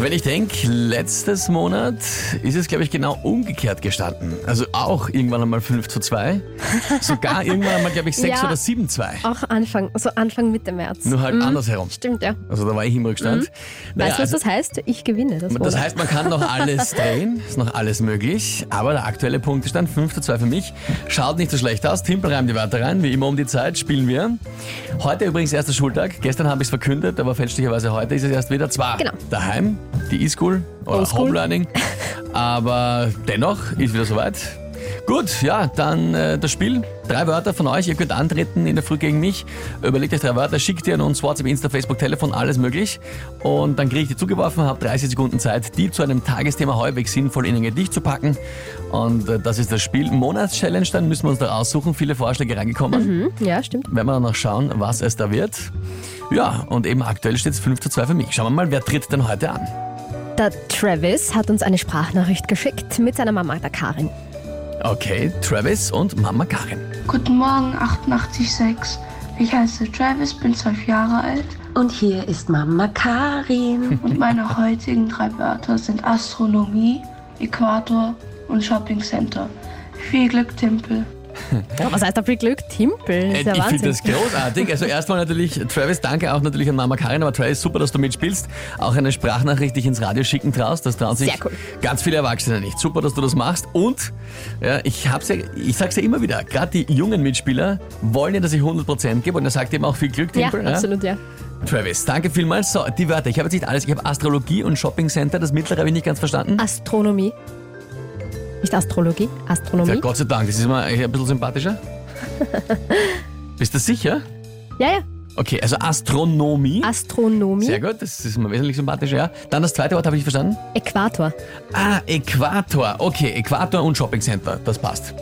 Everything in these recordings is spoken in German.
Wenn ich denke, letztes Monat ist es, glaube ich, genau umgekehrt gestanden. Also auch irgendwann einmal 5 zu 2. Sogar irgendwann einmal, glaube ich, 6 Ja. oder 7 zu 2. Auch Anfang, so Anfang Mitte März. Nur halt Mhm. andersherum. Stimmt, ja. Also da war ich im Rückstand. Naja, weißt du, was also, das heißt? Ich gewinne das das Monat. heißt, man kann noch alles drehen, ist noch alles möglich, aber der aktuelle Punktestand 5 zu 2 für mich. Schaut nicht so schlecht aus. Timpel reimt die Wörter rein, wie immer um die Zeit spielen wir. Heute übrigens erster Schultag. Gestern habe ich es verkündet, aber fälschlicherweise heute ist es erst wieder. Zwar Genau. daheim, die E-School oder. Home Learning, aber dennoch ist wieder soweit. Gut, ja, dann äh, das Spiel. Drei Wörter von euch. Ihr könnt antreten in der Früh gegen mich. Überlegt euch drei Wörter, schickt ihr an uns WhatsApp, Insta, Facebook, Telefon, alles möglich. Und dann kriege ich die zugeworfen, habe 30 Sekunden Zeit, die zu einem Tagesthema halbwegs sinnvoll in ein Gedicht zu packen. Und äh, das ist das Spiel. Monatschallenge, dann müssen wir uns da aussuchen. Viele Vorschläge reingekommen. Hm, ja, stimmt. Werden wir dann noch schauen, was es da wird. Ja, und eben aktuell steht es 5 zu 2 für mich. Schauen wir mal, wer tritt denn heute an? Der Travis hat uns eine Sprachnachricht geschickt mit seiner Mama, der Karin. Okay, Travis und Mama Karin. Guten Morgen, 886. Ich heiße Travis, bin zwölf Jahre alt Und hier ist Mama Karin. und meine heutigen drei Wörter sind Astronomie, Äquator und Shopping Center. Viel Glück, Timpel. Was heißt da viel Glück? Timpel. Äh, ja ich finde das großartig. Also erstmal natürlich, Travis, danke auch natürlich an Mama Karin, aber Travis, super, dass du mitspielst. Auch eine Sprachnachricht dich ins Radio schicken traust. Das trauen sich Sehr cool. ganz viele Erwachsene nicht. Super, dass du das machst. Und ja, ich hab's ja, ich sag's ja immer wieder, gerade die jungen Mitspieler wollen ja, dass ich 100% gebe und er sagt eben auch viel Glück, ja, Timpel. absolut, ja. Travis, danke vielmals. So, die Wörter, ich habe jetzt nicht alles. Ich habe Astrologie und Shopping Center. Das mittlere habe ich nicht ganz verstanden. Astronomie. Nicht Astrologie, Ja, Astronomie. Gott sei Dank, das ist mal ein bisschen sympathischer. Bist du sicher? Ja, ja. Okay, also Astronomie. Astronomie. Sehr gut, das ist mir wesentlich sympathischer, ja. Dann das zweite Wort habe ich verstanden. Äquator. Ah, Äquator. Okay, Äquator und Shopping Center, das passt.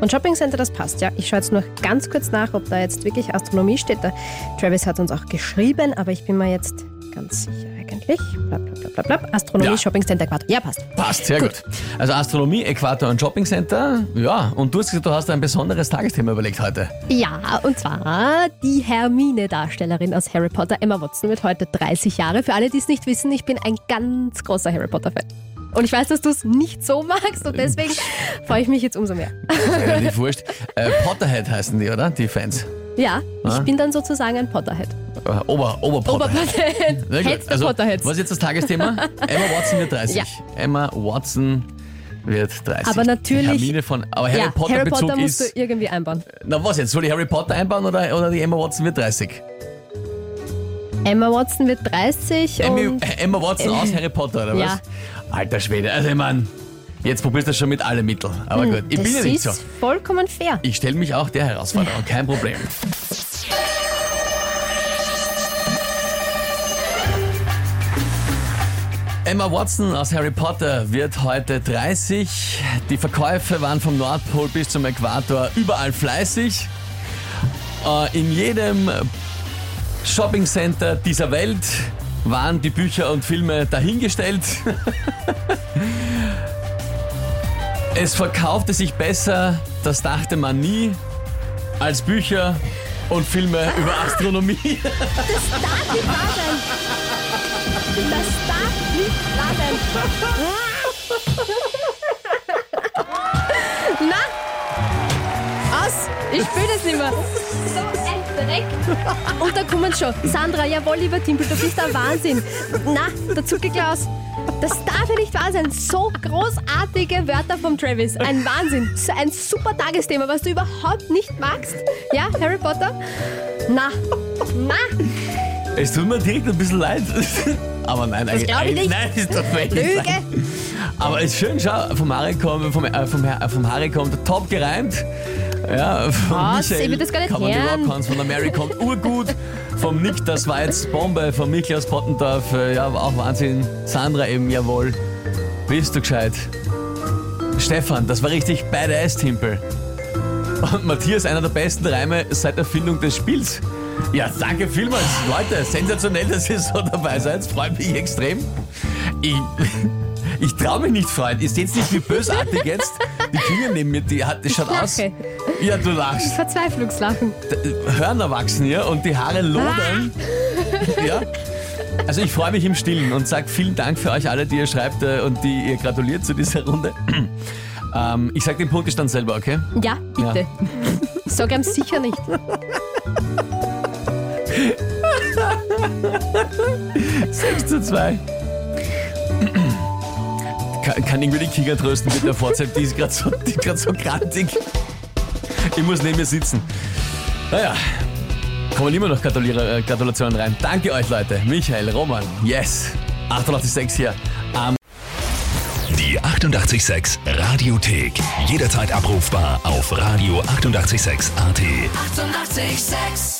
Und Shopping Center, das passt, ja. Ich schaue jetzt noch ganz kurz nach, ob da jetzt wirklich Astronomie steht. Der Travis hat uns auch geschrieben, aber ich bin mir jetzt ganz sicher eigentlich. Blab, blab, blab, blab, blab. Astronomie, Ja. Shopping Center, Äquator. Ja, passt. Passt, sehr gut. Also Astronomie, Äquator und Shopping Center. Ja, und du hast gesagt, du hast ein besonderes Tagesthema überlegt heute. Ja, und zwar die Hermine-Darstellerin aus Harry Potter, Emma Watson, wird heute 30 Jahre. Für alle, die es nicht wissen, ich bin ein ganz großer Harry Potter-Fan. Und ich weiß, dass du es nicht so magst und deswegen freue ich mich jetzt umso mehr. Relativ wurscht. Äh, Potterhead heißen die, oder? Die Fans. Ja, ich Ah. bin dann sozusagen ein Potterhead. Äh, Ober, Oberpotterhead. Also, was ist jetzt das Tagesthema? Emma Watson wird 30. Ja. Emma Watson wird 30. Aber natürlich- Hermine von, aber Harry ja, Potter Harry Bezug Potter musst ist. du irgendwie einbauen. Na was jetzt? Soll ich Harry Potter einbauen oder, oder die Emma Watson wird 30? Emma Watson wird 30 Emmy, und äh, Emma Watson aus Harry Potter, oder Ja. was? Alter Schwede, also ich mein, jetzt probierst du das schon mit allen Mitteln. Aber gut, ich das bin ja nicht ist so. vollkommen fair. Ich stelle mich auch der Herausforderung, kein Problem. Emma Watson aus Harry Potter wird heute 30. Die Verkäufe waren vom Nordpol bis zum Äquator überall fleißig. Äh, In jedem Shoppingcenter dieser Welt waren die Bücher und Filme dahingestellt. es verkaufte sich besser, das dachte man nie, als Bücher und Filme über Astronomie. Das darf nicht wahr. Das darf nicht wahr sein. Na? Aus! Ich spüre das nicht mehr. So ein Dreck. Und da kommen schon. Sandra, jawohl, lieber Timpel, du bist ein Wahnsinn. Na, der Zuckerklaus. Das darf ja nicht wahr sein. So großartige Wörter vom Travis. Ein Wahnsinn. So ein super Tagesthema, was du überhaupt nicht magst. Ja, Harry Potter? Na, na. Es tut mir direkt ein bisschen leid. Aber nein, eigentlich, glaub ich nicht. nein, ist doch Lüge. Aber ist schön, schau, vom Harry kommt, vom, äh, vom, Her- vom Harry kommt top gereimt. Ja, von Was? Michael Ich will das gar nicht kann man die hören. Rockhorns, von der Mary kommt urgut. Vom Nick, das war jetzt Bombe. Vom Michael aus Pottendorf, äh, ja, auch Wahnsinn. Sandra eben, jawohl. Bist du gescheit. Stefan, das war richtig badass, Timpel. Und Matthias, einer der besten Reime seit Erfindung des Spiels. Ja, danke vielmals, Leute. Sensationell, dass ihr so dabei seid. Freut mich extrem. Ich, ich traue mich nicht freuen. Ihr seht nicht, wie bösartig jetzt Die Kinder neben mir, die hat, das schaut aus. lache. Ja, du lachst. Verzweiflungslachen. Hörner wachsen hier und die Haare lodern. Ja. Also ich freue mich im Stillen und sage vielen Dank für euch alle, die ihr schreibt äh, und die ihr gratuliert zu dieser Runde. Ähm, ich sag den Punktestand selber, okay? Ja, bitte. Sag ihm sicher nicht. 6 zu 2. Kann, kann irgendwie die Kinder trösten mit der Vorzeit, die ist gerade so, die ist grad so grantig. Ich muss neben mir sitzen. Naja, kommen immer noch Gratulier- äh, Gratulationen rein. Danke euch, Leute. Michael, Roman, yes. 886 hier. Am Die 886 Radiothek. Jederzeit abrufbar auf radio886.at. 886! 886